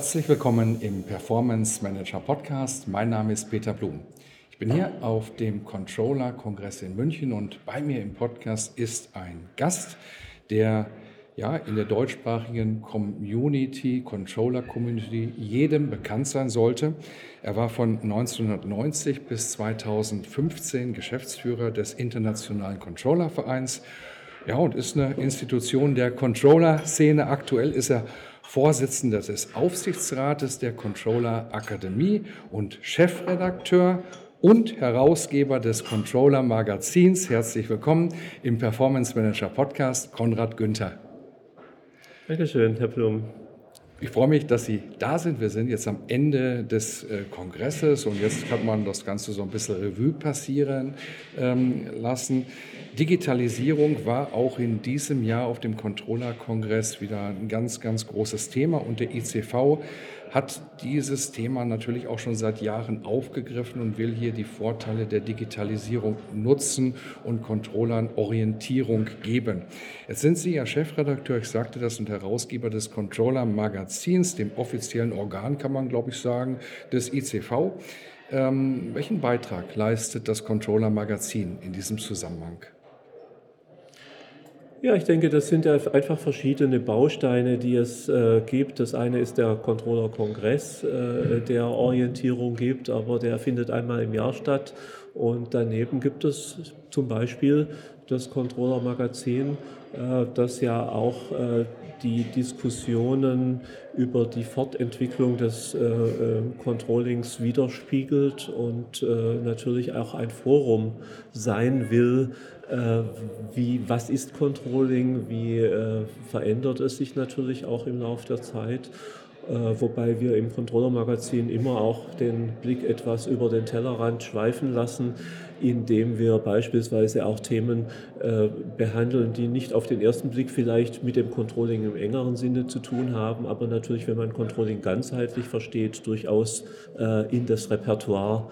Herzlich willkommen im Performance Manager Podcast. Mein Name ist Peter Blum. Ich bin hier auf dem Controller Kongress in München und bei mir im Podcast ist ein Gast, der ja in der deutschsprachigen Community, Controller Community jedem bekannt sein sollte. Er war von 1990 bis 2015 Geschäftsführer des Internationalen Controller Vereins. Ja, und ist eine Institution der Controller-Szene. Aktuell ist er Vorsitzender des Aufsichtsrates der Controller Akademie und Chefredakteur und Herausgeber des Controller Magazins. Herzlich willkommen im Performance Manager Podcast, Konrad Günther. Dankeschön, Herr Blum. Ich freue mich, dass Sie da sind. Wir sind jetzt am Ende des äh, Kongresses und jetzt kann man das Ganze so ein bisschen Revue passieren ähm, lassen. Digitalisierung war auch in diesem Jahr auf dem Controller-Kongress wieder ein ganz, ganz großes Thema und der ICV hat dieses Thema natürlich auch schon seit Jahren aufgegriffen und will hier die Vorteile der Digitalisierung nutzen und Controllern Orientierung geben. Jetzt sind Sie ja Chefredakteur, ich sagte das, und Herausgeber des Controller Magazins, dem offiziellen Organ, kann man glaube ich sagen, des ICV. Ähm, welchen Beitrag leistet das Controller Magazin in diesem Zusammenhang? Ja, ich denke, das sind einfach verschiedene Bausteine, die es äh, gibt. Das eine ist der Controller-Kongress, äh, der Orientierung gibt, aber der findet einmal im Jahr statt. Und daneben gibt es zum Beispiel das Controller-Magazin, äh, das ja auch äh, die Diskussionen über die Fortentwicklung des äh, Controllings widerspiegelt und natürlich auch ein Forum sein will, wie, was ist Controlling, wie verändert es sich natürlich auch im Laufe der Zeit. Äh, wobei wir im Controller-Magazin immer auch den Blick etwas über den Tellerrand schweifen lassen, indem wir beispielsweise auch Themen äh, behandeln, die nicht auf den ersten Blick vielleicht mit dem Controlling im engeren Sinne zu tun haben, aber natürlich, wenn man Controlling ganzheitlich versteht, durchaus äh, in das Repertoire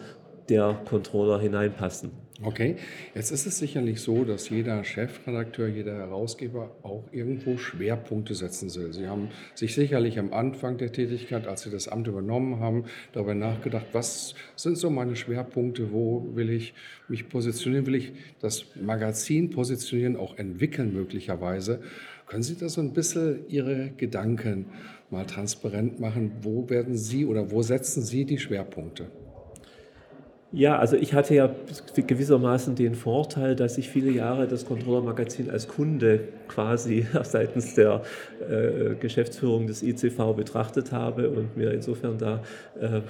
der Controller hineinpassen. Okay, jetzt ist es sicherlich so, dass jeder Chefredakteur, jeder Herausgeber auch irgendwo Schwerpunkte setzen will. Sie haben sich sicherlich am Anfang der Tätigkeit, als Sie das Amt übernommen haben, darüber nachgedacht, was sind so meine Schwerpunkte, wo will ich mich positionieren, will ich das Magazin positionieren, auch entwickeln möglicherweise. Können Sie da so ein bisschen Ihre Gedanken mal transparent machen? Wo werden Sie oder wo setzen Sie die Schwerpunkte? Ja, also ich hatte ja gewissermaßen den Vorteil, dass ich viele Jahre das Controller-Magazin als Kunde quasi seitens der äh, Geschäftsführung des ICV betrachtet habe und mir insofern da äh,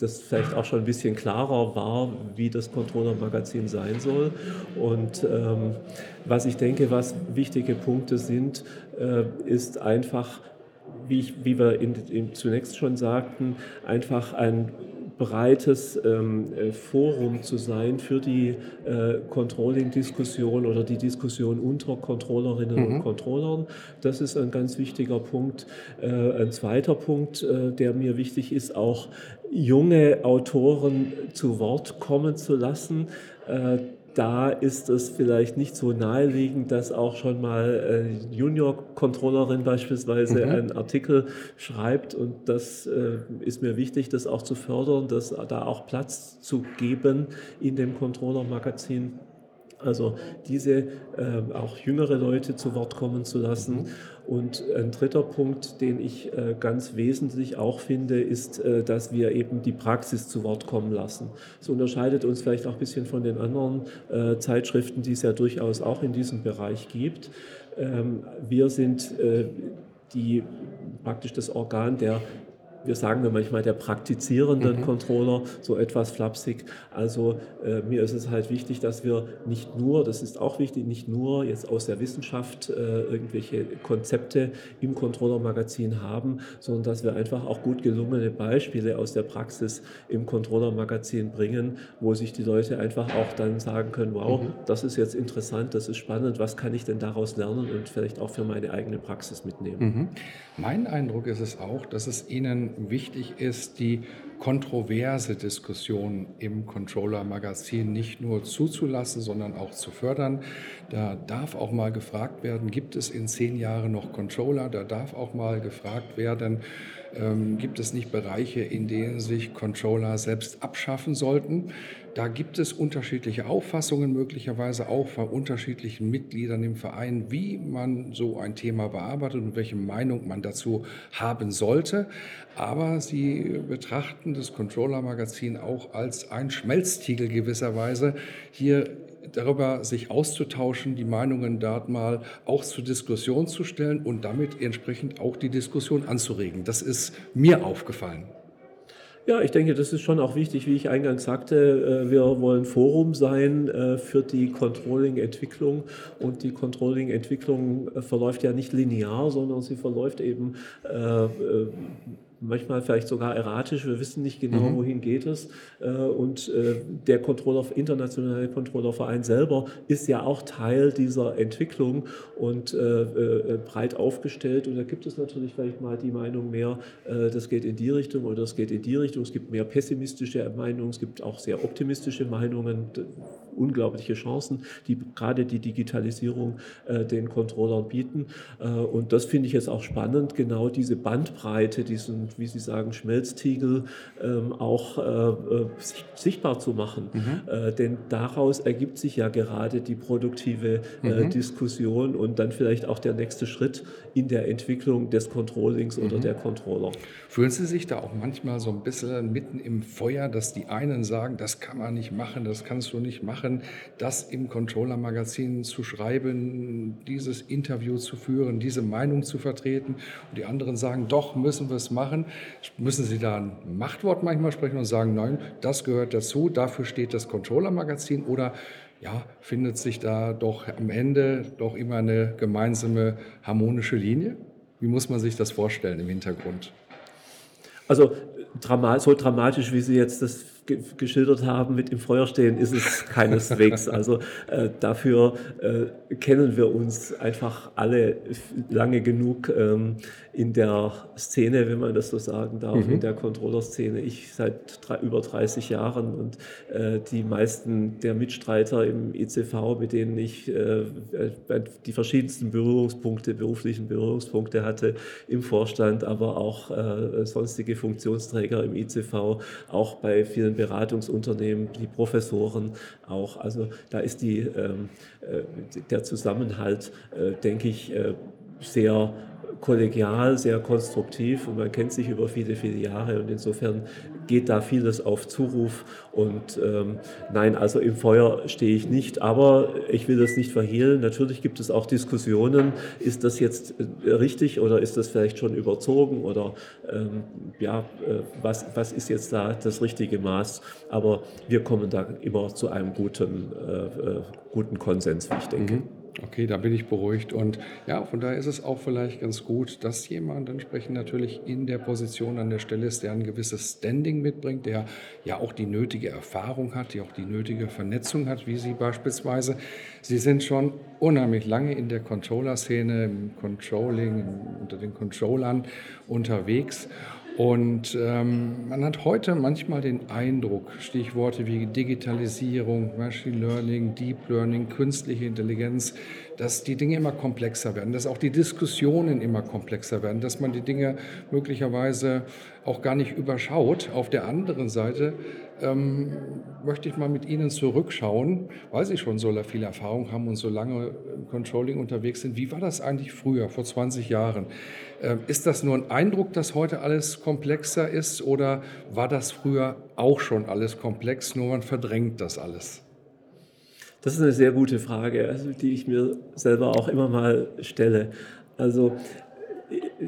das vielleicht auch schon ein bisschen klarer war, wie das Controller-Magazin sein soll. Und ähm, was ich denke, was wichtige Punkte sind, äh, ist einfach, wie, ich, wie wir in, in, zunächst schon sagten, einfach ein breites ähm, äh, Forum zu sein für die äh, Controlling-Diskussion oder die Diskussion unter Controllerinnen mhm. und Controllern. Das ist ein ganz wichtiger Punkt. Äh, ein zweiter Punkt, der mir wichtig ist, auch junge Autoren zu Wort kommen zu lassen da ist es vielleicht nicht so naheliegend, dass auch schon mal eine Junior-Controllerin beispielsweise mhm. einen Artikel schreibt. Und das äh, ist mir wichtig, das auch zu fördern, das da auch Platz zu geben in dem Controller-Magazin. Also diese äh, auch jüngere Leute zu Wort kommen zu lassen. Mhm. Und ein dritter Punkt, den ich äh, ganz wesentlich auch finde, ist, äh, dass wir eben die Praxis zu Wort kommen lassen. Das unterscheidet uns vielleicht auch ein bisschen von den anderen äh, Zeitschriften, die es ja durchaus auch in diesem Bereich gibt. Ähm, wir sind äh, die, praktisch das Organ der wir sagen ja manchmal der praktizierenden mhm. Controller, so etwas flapsig. Also äh, mir ist es halt wichtig, dass wir nicht nur, das ist auch wichtig, nicht nur jetzt aus der Wissenschaft äh, irgendwelche Konzepte im Controller-Magazin haben, sondern dass wir einfach auch gut gelungene Beispiele aus der Praxis im Controller-Magazin bringen, wo sich die Leute einfach auch dann sagen können, wow, mhm. das ist jetzt interessant, das ist spannend, was kann ich denn daraus lernen und vielleicht auch für meine eigene Praxis mitnehmen. Mhm. Mein Eindruck ist es auch, dass es Ihnen wichtig ist, die kontroverse Diskussion im Controller-Magazin nicht nur zuzulassen, sondern auch zu fördern. Da darf auch mal gefragt werden, gibt es in zehn Jahren noch Controller? Da darf auch mal gefragt werden, ähm, gibt es nicht Bereiche, in denen sich Controller selbst abschaffen sollten? Da gibt es unterschiedliche Auffassungen, möglicherweise auch von unterschiedlichen Mitgliedern im Verein, wie man so ein Thema bearbeitet und welche Meinung man dazu haben sollte. Aber sie betrachten das Controller-Magazin auch als ein Schmelztiegel gewisserweise. Hier darüber sich auszutauschen, die Meinungen dort mal auch zur Diskussion zu stellen und damit entsprechend auch die Diskussion anzuregen. Das ist mir aufgefallen. Ja, ich denke, das ist schon auch wichtig, wie ich eingangs sagte. Äh, wir wollen Forum sein äh, für die Controlling-Entwicklung und die Controlling-Entwicklung äh, verläuft ja nicht linear, sondern sie verläuft eben manchmal vielleicht sogar erratisch. Wir wissen nicht genau, mhm. wohin geht es. Äh, und äh, der Controller, internationale Controllerverein selber ist ja auch Teil dieser Entwicklung und äh, breit aufgestellt. Und da gibt es natürlich vielleicht mal die Meinung mehr, das geht in die Richtung oder das geht in die Richtung. Es gibt mehr pessimistische Meinungen, es gibt auch sehr optimistische Meinungen unglaubliche Chancen, die gerade die Digitalisierung äh, den Controllern bieten. Äh, und das finde ich jetzt auch spannend, genau diese Bandbreite, diesen, wie Sie sagen, Schmelztiegel ähm, auch äh, äh sichtbar zu machen. Mhm. Äh, denn daraus ergibt sich ja gerade die produktive äh, mhm. Diskussion und dann vielleicht auch der nächste Schritt in der Entwicklung des Controllings mhm. oder der Controller. Fühlen Sie sich da auch manchmal so ein bisschen mitten im Feuer, dass die einen sagen, das kann man nicht machen, das kannst du nicht machen? Machen, das im Controller-Magazin zu schreiben, dieses Interview zu führen, diese Meinung zu vertreten. Und die anderen sagen, doch, müssen wir es machen. Müssen Sie da ein Machtwort manchmal sprechen und sagen, nein, das gehört dazu, dafür steht das Controller-Magazin oder ja, findet sich da doch am Ende doch immer eine gemeinsame harmonische Linie? Wie muss man sich das vorstellen im Hintergrund? Also so dramatisch, wie Sie jetzt das geschildert haben mit im Feuer stehen, ist es keineswegs. Also äh, dafür äh, kennen wir uns einfach alle lange genug ähm, in der Szene, wenn man das so sagen darf, mhm. in der Controller-Szene. Ich seit drei, über 30 Jahren und äh, die meisten der Mitstreiter im ECV, mit denen ich äh, die verschiedensten Berührungspunkte, beruflichen Berührungspunkte hatte im Vorstand, aber auch äh, sonstige Funktionsträger im ECV, auch bei vielen Beratungsunternehmen, die Professoren auch. Also da ist die, ähm, äh, der Zusammenhalt, äh, denke ich, äh, sehr kollegial, sehr konstruktiv und man kennt sich über viele, viele Jahre und insofern geht da vieles auf Zuruf und ähm, nein, also im Feuer stehe ich nicht, aber ich will das nicht verhehlen. Natürlich gibt es auch Diskussionen, ist das jetzt äh, richtig oder ist das vielleicht schon überzogen oder ähm, ja, äh, was, was ist jetzt da das richtige Maß, aber wir kommen da immer zu einem guten, äh, äh guten Konsens, wie ich denke. Mhm. Okay, da bin ich beruhigt. Und ja, von daher ist es auch vielleicht ganz gut, dass jemand entsprechend natürlich in der Position an der Stelle ist, der ein gewisses Standing mitbringt, der ja auch die nötige Erfahrung hat, die auch die nötige Vernetzung hat, wie Sie beispielsweise. Sie sind schon unheimlich lange in der Controller-Szene, im Controlling, unter den Controllern unterwegs. Und ähm, man hat heute manchmal den Eindruck, Stichworte wie Digitalisierung, Machine Learning, Deep Learning, künstliche Intelligenz, dass die Dinge immer komplexer werden, dass auch die Diskussionen immer komplexer werden, dass man die Dinge möglicherweise auch gar nicht überschaut. Auf der anderen Seite ähm, möchte ich mal mit Ihnen zurückschauen, weil Sie schon so viel Erfahrung haben und so lange im Controlling unterwegs sind. Wie war das eigentlich früher, vor 20 Jahren? Ähm, ist das nur ein Eindruck, dass heute alles komplexer ist oder war das früher auch schon alles komplex, nur man verdrängt das alles? Das ist eine sehr gute Frage, also die ich mir selber auch immer mal stelle. Also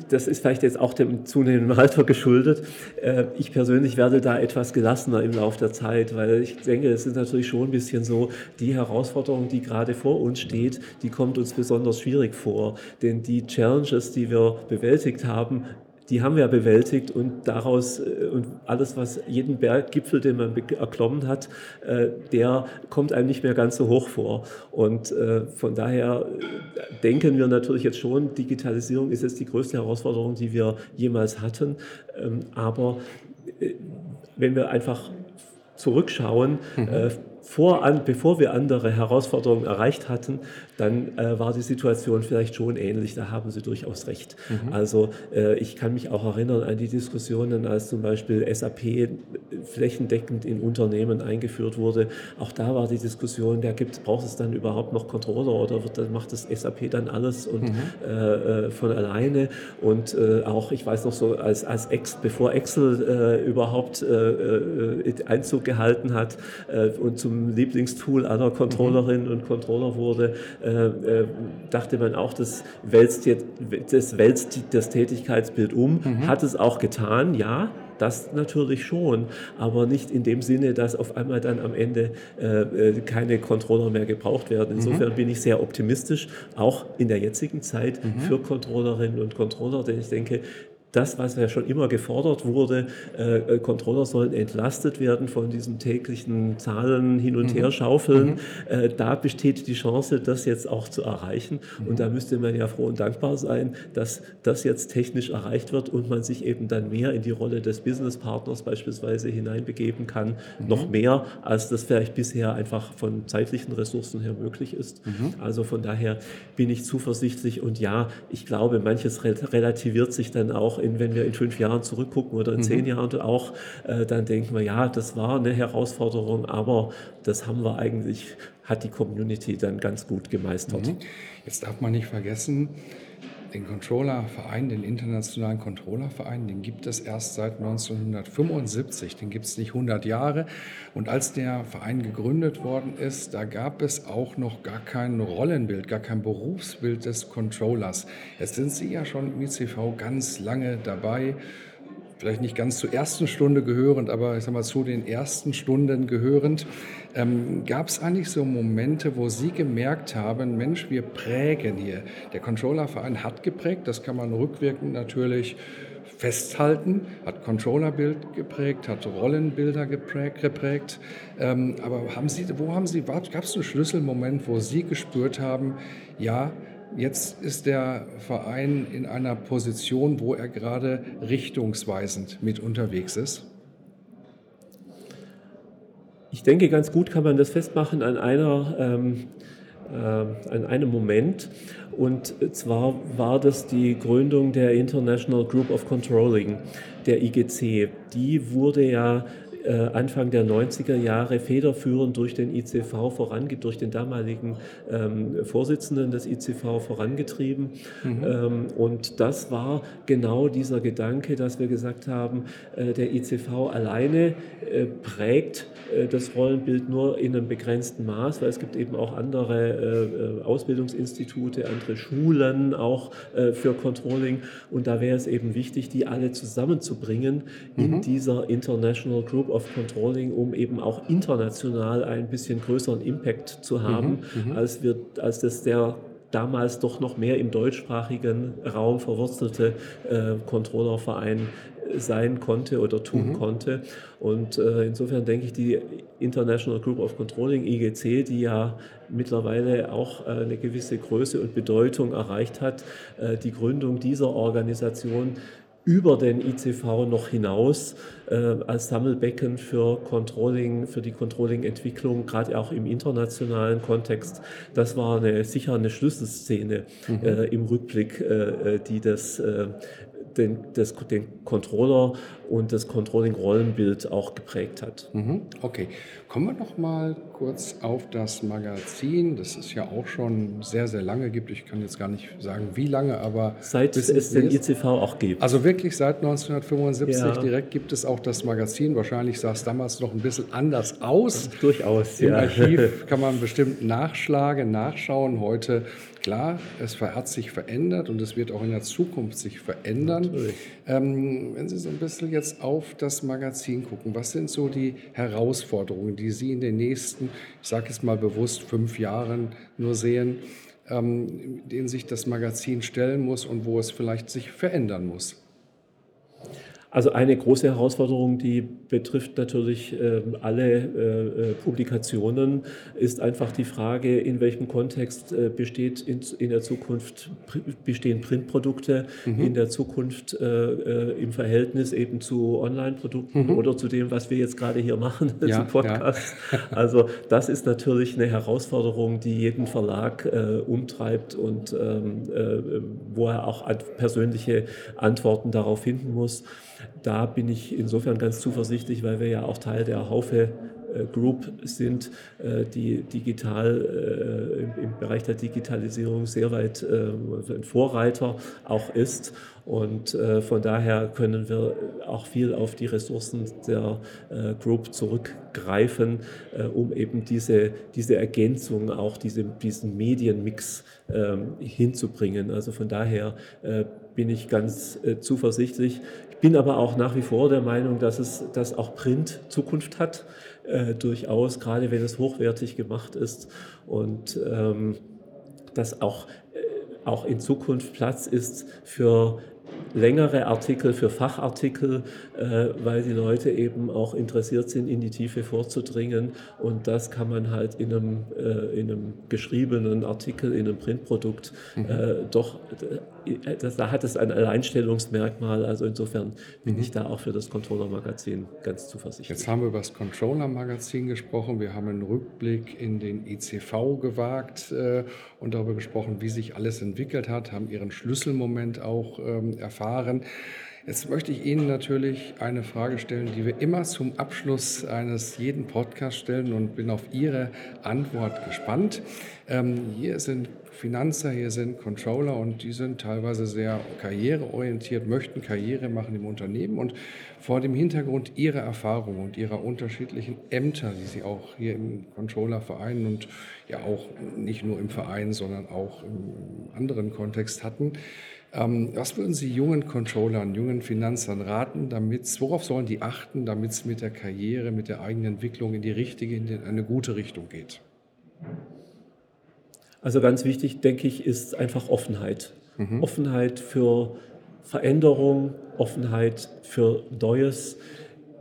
das ist vielleicht jetzt auch dem zunehmenden Alter geschuldet. Äh, ich persönlich werde da etwas gelassener im Laufe der Zeit, weil ich denke, es ist natürlich schon ein bisschen so, die Herausforderung, die gerade vor uns steht, die kommt uns besonders schwierig vor. Denn die Challenges, die wir bewältigt haben, die haben wir bewältigt und daraus äh, und alles, was jeden Berggipfel, den man erklommen hat, äh, der kommt einem nicht mehr ganz so hoch vor. Und äh, von daher denken wir natürlich jetzt schon, Digitalisierung ist jetzt die größte Herausforderung, die wir jemals hatten. Ähm, aber wenn wir einfach zurückschauen, mhm vor, an, bevor wir andere Herausforderungen erreicht hatten, dann äh, war die Situation vielleicht schon ähnlich. Da haben Sie durchaus recht. Mhm. Also äh, ich kann mich auch erinnern an die Diskussionen, als zum Beispiel SAP flächendeckend in Unternehmen eingeführt wurde. Auch da war die Diskussion, da gibt, braucht es dann überhaupt noch Controller oder wird, macht das SAP dann alles und mhm. äh, äh von alleine? Und äh, auch, ich weiß noch so, als, als Ex, bevor Excel äh, überhaupt Einzug gehalten hat und zum zum Lieblingstool aller Controllerinnen und Controller wurde, äh, äh, dachte man auch, das wälzt, jetzt, das, wälzt das Tätigkeitsbild um. Mhm. Hat es auch getan, ja, das natürlich schon, aber nicht in dem Sinne, dass auf einmal dann am Ende äh, äh keine Controller mehr gebraucht werden. Insofern mhm. bin ich sehr optimistisch, auch in der jetzigen Zeit mhm. für Controllerinnen und Controller, denn ich denke, das, was ja schon immer gefordert wurde, äh, äh, Controller sollen entlastet werden von diesen täglichen Zahlen hin und mhm. her schaufeln. Mhm. Äh, da besteht die Chance, das jetzt auch zu erreichen. Mhm. Und da müsste man ja froh und dankbar sein, dass das jetzt technisch erreicht wird und man sich eben dann mehr in die Rolle des Businesspartners beispielsweise hineinbegeben kann, mhm. noch mehr, als das vielleicht bisher einfach von zeitlichen Ressourcen her möglich ist. Mhm. Also von daher bin ich zuversichtlich und ja, ich glaube, manches relativiert sich dann auch in, wenn wir in fünf Jahren zurückgucken oder in mhm. zehn Jahren auch, äh, dann denken wir, ja, das war eine Herausforderung, aber das haben wir eigentlich, hat die Community dann ganz gut gemeistert. Mhm. Jetzt darf man nicht vergessen, den Controllerverein, den Internationalen Controllerverein, den gibt es erst seit 1975, den gibt es nicht 100 Jahre. Und als der Verein gegründet worden ist, da gab es auch noch gar kein Rollenbild, gar kein Berufsbild des Controllers. Jetzt sind Sie ja schon im ICV ganz lange dabei vielleicht nicht ganz zur ersten Stunde gehörend, aber ich sag mal zu den ersten Stunden gehörend. Ähm, Gab es eigentlich so Momente, wo Sie gemerkt haben, Mensch, wir prägen hier. Der Controllerverein hat geprägt, das kann man rückwirkend natürlich festhalten, hat Controllerbild geprägt, hat Rollenbilder geprägt. geprägt. Ähm, aber haben Sie, wo haben Sie, gab es einen Schlüsselmoment, wo Sie gespürt haben, ja, Jetzt ist der Verein in einer Position, wo er gerade richtungsweisend mit unterwegs ist. Ich denke, ganz gut kann man das festmachen an, einer, ähm, äh, an einem Moment. Und zwar war das die Gründung der International Group of Controlling, der IGC. Die wurde ja Anfang der 90er Jahre federführend durch den ICV vorangetrieben, durch den damaligen ähm, Vorsitzenden des ICV vorangetrieben. Mhm. Ähm, und das war genau dieser Gedanke, dass wir gesagt haben, äh, der ICV alleine äh, prägt äh, das Rollenbild nur in einem begrenzten Maß, weil es gibt eben auch andere äh, äh, Ausbildungsinstitute, andere Schulen auch für Controlling. Und da wäre es eben wichtig, die alle zusammenzubringen in mhm. dieser International Group of Controlling, um eben auch international ein bisschen größeren Impact zu haben, mhm, mhm. als, wir, als das der damals doch noch mehr im deutschsprachigen Raum verwurzelte äh, Controllerverein sein konnte oder tun mhm. konnte. Und äh, insofern denke ich, die International Group of Controlling, IGC, die ja mittlerweile auch äh, eine gewisse Größe und Bedeutung erreicht hat, äh, die Gründung dieser Organisation über den ICV noch hinaus äh, als Sammelbecken für Controlling, für die Controlling-Entwicklung, gerade auch im internationalen Kontext. Das war eine, sicher eine Schlüsselszene mhm. äh, im Rückblick, äh, die das äh, den, das, den Controller und das Controlling-Rollenbild auch geprägt hat. Mhm. Okay, kommen wir noch mal kurz auf das Magazin, das es ja auch schon sehr, sehr lange gibt. Ich kann jetzt gar nicht sagen, wie lange, aber... Seit es den ICV auch gibt. Also wirklich seit 1975 ja. direkt gibt es auch das Magazin. Wahrscheinlich sah es damals noch ein bisschen anders aus. Durchaus, Im ja. Archiv kann man bestimmt nachschlagen, nachschauen. Heute Klar, es hat sich verändert und es wird auch in der Zukunft sich verändern. Ähm, wenn Sie so ein bisschen jetzt auf das Magazin gucken, was sind so die Herausforderungen, die Sie in den nächsten, ich sage es mal bewusst, fünf Jahren nur sehen, ähm, denen sich das Magazin stellen muss und wo es vielleicht sich verändern muss? Also eine große Herausforderung, die betrifft natürlich ähm, alle äh, äh, Publikationen, ist einfach die Frage, in welchem Kontext äh, besteht in, in der Zukunft bestehen Printprodukte mhm. in der Zukunft im Verhältnis eben zu Online-Produkten mhm. oder zu dem, was wir jetzt gerade hier machen, ja, zu Podcasts. Ja. also das ist natürlich eine Herausforderung, die jeden Verlag umtreibt und ähm, wo er auch persönliche Antworten darauf finden muss. Da bin ich insofern ganz zuversichtlich, weil wir ja auch Teil der Haufe Group sind, äh, die digital äh, im Bereich der Digitalisierung sehr weit ein Vorreiter auch ist. Und von daher können wir auch viel auf die Ressourcen der Group zurückgreifen, um eben diese, diese Ergänzung, auch diese, diesen Medienmix ähm, hinzubringen. Also von daher bin ich ganz zuversichtlich. Ich bin aber auch nach wie vor der Meinung, dass es dass auch Print Zukunft hat äh, durchaus, gerade wenn es hochwertig gemacht ist und ähm, dass auch, äh, auch in Zukunft Platz ist für längere Artikel, für Fachartikel, äh, weil die Leute eben auch interessiert sind, in die Tiefe vorzudringen. Und das kann man halt in einem, äh, in einem geschriebenen Artikel, in einem Printprodukt mhm. äh, doch, äh, das, da hat es ein Alleinstellungsmerkmal. Also insofern bin mhm. ich da auch für das Controller-Magazin ganz zuversichtlich. Jetzt haben wir über das Controller-Magazin gesprochen. Wir haben einen Rückblick in den ICV gewagt äh, und darüber gesprochen, wie sich alles entwickelt hat, haben Ihren Schlüsselmoment auch ähm, erfahren. Jetzt möchte ich Ihnen natürlich eine Frage stellen, die wir immer zum Abschluss eines jeden Podcasts stellen und bin auf Ihre Antwort gespannt. Ähm, hier sind Finanzer, hier sind Controller und die sind teilweise sehr karriereorientiert, möchten Karriere machen im Unternehmen und vor dem Hintergrund ihrer Erfahrung und ihrer unterschiedlichen Ämter, die sie auch hier im Controllerverein und ja auch nicht nur im Verein, sondern auch im anderen Kontext hatten, was würden Sie jungen Controllern, jungen Finanzern raten, damit, worauf sollen die achten, damit es mit der Karriere, mit der eigenen Entwicklung in die richtige, in eine gute Richtung geht? Also ganz wichtig, denke ich, ist einfach Offenheit. Mhm. Offenheit für Veränderung, Offenheit für Neues.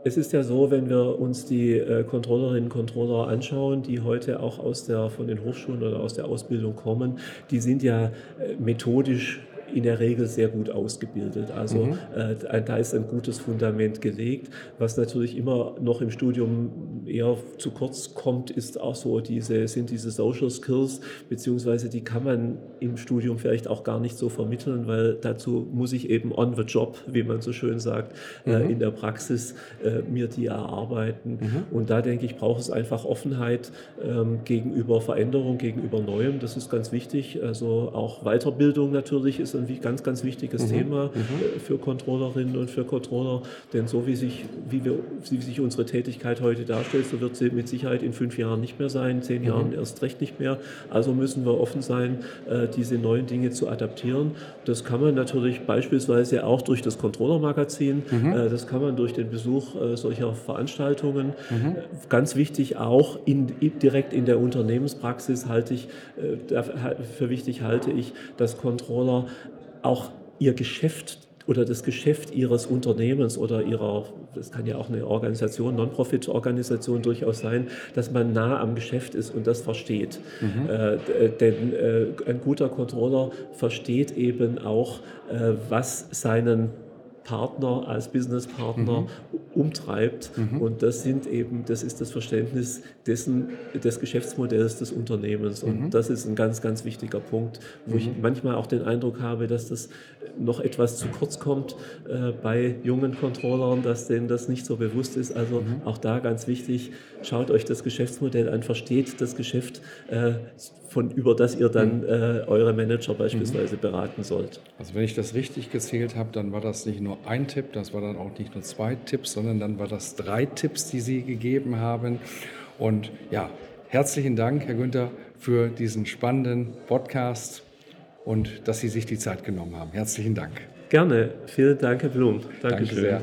Es ist ja so, wenn wir uns die äh, Controllerinnen und Controller anschauen, die heute auch aus der, von den Hochschulen oder aus der Ausbildung kommen, die sind ja äh, methodisch in der Regel sehr gut ausgebildet. Also mhm. äh, da ist ein gutes Fundament gelegt. Was natürlich immer noch im Studium eher zu kurz kommt, ist auch so diese, sind diese Social Skills, beziehungsweise die kann man im Studium vielleicht auch gar nicht so vermitteln, weil dazu muss ich eben on the job, wie man so schön sagt, äh, mhm. äh, in der Praxis äh, mir die erarbeiten. Mhm. Und da denke ich, braucht es einfach Offenheit ähm, gegenüber Veränderung, gegenüber Neuem. Das ist ganz wichtig. Also auch Weiterbildung natürlich ist ein ein ganz, ganz wichtiges mhm. Thema mhm. Äh, für Controllerinnen und für Controller. Denn so wie sich, wie, wir, wie sich unsere Tätigkeit heute darstellt, so wird sie mit Sicherheit in fünf Jahren nicht mehr sein, zehn mhm. Jahren erst recht nicht mehr. Also müssen wir offen sein, äh, diese neuen Dinge zu adaptieren. Das kann man natürlich beispielsweise auch durch das Controller-Magazin, mhm. Äh, das kann man durch den Besuch solcher Veranstaltungen. Mhm. Ganz wichtig auch in, direkt in der Unternehmenspraxis halte ich, für wichtig halte ich, dass Controller auch ihr Geschäft oder das Geschäft ihres Unternehmens oder ihrer, das kann ja auch eine Organisation, Non-Profit-Organisation durchaus sein, dass man nah am Geschäft ist und das versteht. Mhm. Äh, denn äh, ein guter Controller versteht eben auch, äh, was seinen Partner, als Businesspartner mhm. Umtreibt. Mhm. Und das sind eben, das ist das Verständnis dessen, des Geschäftsmodells des Unternehmens. Und mhm. das ist ein ganz, ganz wichtiger Punkt, wo ich mhm. manchmal auch den Eindruck habe, dass das noch etwas zu kurz kommt äh, bei jungen Controllern, dass denen das nicht so bewusst ist. Also mhm. auch da ganz wichtig, schaut euch das Geschäftsmodell an, versteht das Geschäft, äh, von, über das ihr dann mhm. äh, eure Manager beispielsweise beraten sollt. Also wenn ich das richtig gezählt habe, dann war das nicht nur ein Tipp, das war dann auch nicht nur zwei Tipps, sondern dann war das drei Tipps, die Sie gegeben haben. Und ja, herzlichen Dank, Herr Günther, für diesen spannenden Podcast. und dass Sie sich die Zeit genommen haben. Herzlichen Dank. Gerne. Vielen Dank, Herr Blum. Dankeschön. Danke sehr.